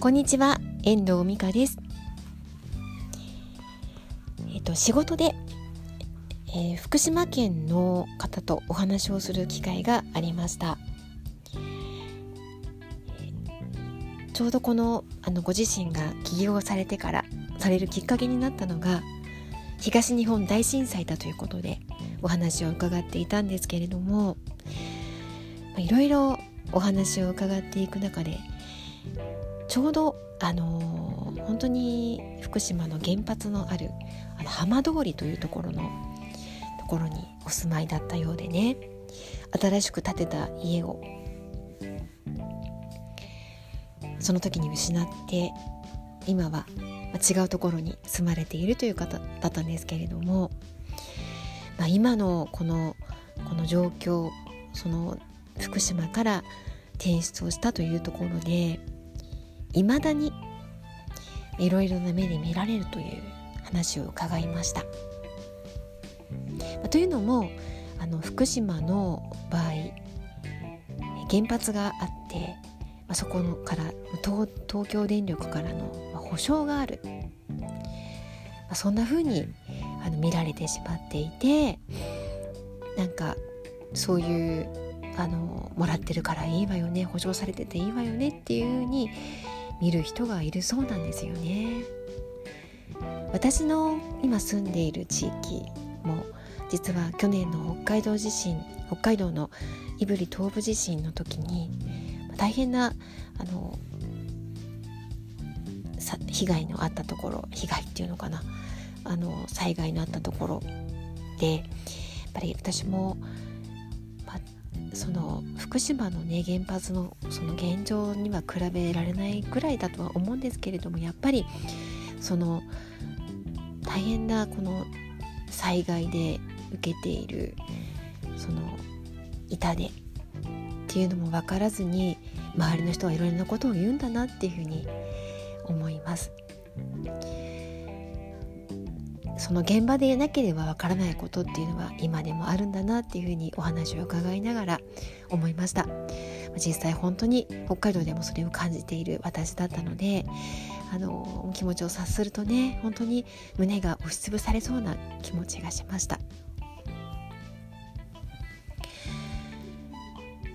こんにちは、遠藤美香です。えっ、と仕事で、えー、福島県の方とお話をする機会がありました。ちょうどこのあのご自身が起業されてからされるきっかけになったのが東日本大震災だということでお話を伺っていたんですけれどもいろいろお話を伺っていく中でちょうどあのー、本当に福島の原発のあるあの浜通りというところのところにお住まいだったようでね。新しく建てた家をその時に失って今は違うところに住まれているという方だったんですけれども、まあ、今のこのこの状況その福島から転出をしたというところでいまだにいろいろな目で見られるという話を伺いました。というのもあの福島の場合原発があって、まあ、そこのから東東京電力からの保証がある、まあ、そんな風にあの見られてしまっていてなんかそういうあのもらってるからいいわよね保証されてていいわよねっていう風に見る人がいるそうなんですよね。私の今住んでいる地域も実は去年の北海道地震北海道の胆振東部地震の時に大変なあの被害のあったところ被害っていうのかなあの災害のあったところでやっぱり私もその福島のね原発のその現状には比べられないくらいだとは思うんですけれどもやっぱりその大変なこの災害で受けているその痛手っていうのも分からずに周りの人はいろいろなことを言うんだなっていうふうに思います。その現場でなければわからないことっていうのは今でもあるんだなっていうふうにお話を伺いながら思いました。実際本当に北海道でもそれを感じている私だったのであの気持ちを察するとね本当に胸が押しつぶされそうな気持ちがしました。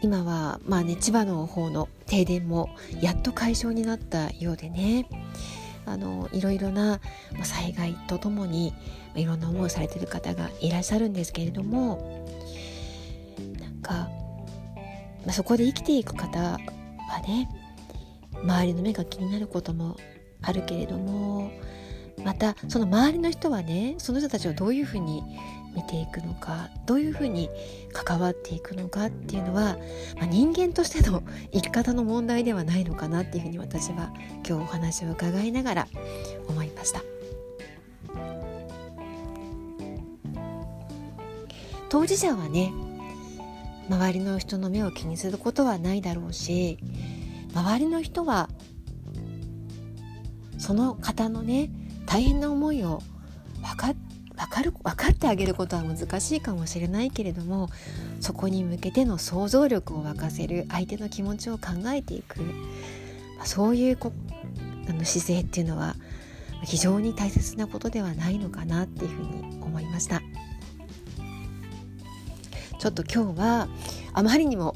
今はまあね千葉の方の停電もやっと解消になったようでね。あのいろいろな災害とともにいろんな思いをされてる方がいらっしゃるんですけれどもなんか、まあ、そこで生きていく方はね周りの目が気になることもあるけれどもまたその周りの人はねその人たちをどういうふうに見ていくのかどういうふうに関わっていくのかっていうのは、まあ、人間としての生き方の問題ではないのかなっていうふうに私は今日お話を伺いながら思いました。当事者はね周りの人の目を気にすることはないだろうし周りの人はその方のね大変な思いを分か分かる分かってあげることは難しいかもしれないけれどもそこに向けての想像力を沸かせる相手の気持ちを考えていく、そういうこあの姿勢っていうのは非常に大切なことではないのかなっていうふうに思いました。ちょっと今日はあまりにも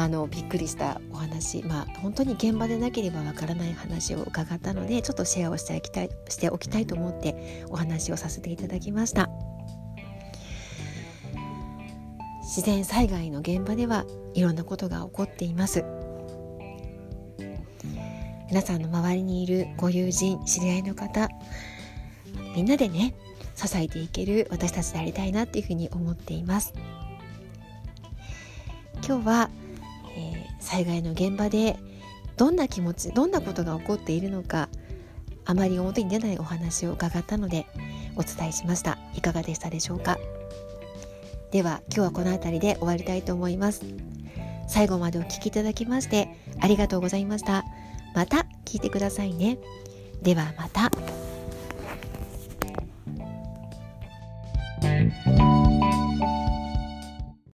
あのびっくりしたお話まあ本当に現場でなければわからない話を伺ったのでちょっとシェアをしておきたいしておきたいと思ってお話をさせていただきました。自然災害の現場ではいろんなことが起こっています。皆さんの周りにいるご友人知り合いの方みんなでね支えていける私たちでありたいなっていうふうに思っています。今日は災害の現場でどんな気持ちどんなことが起こっているのかあまり表に出ないお話を伺ったのでお伝えしました。いかがでしたでしょうか？では今日はこの辺りで終わりたいと思います。最後までお聴きいただきましてありがとうございました。また聞いてくださいね。ではまた。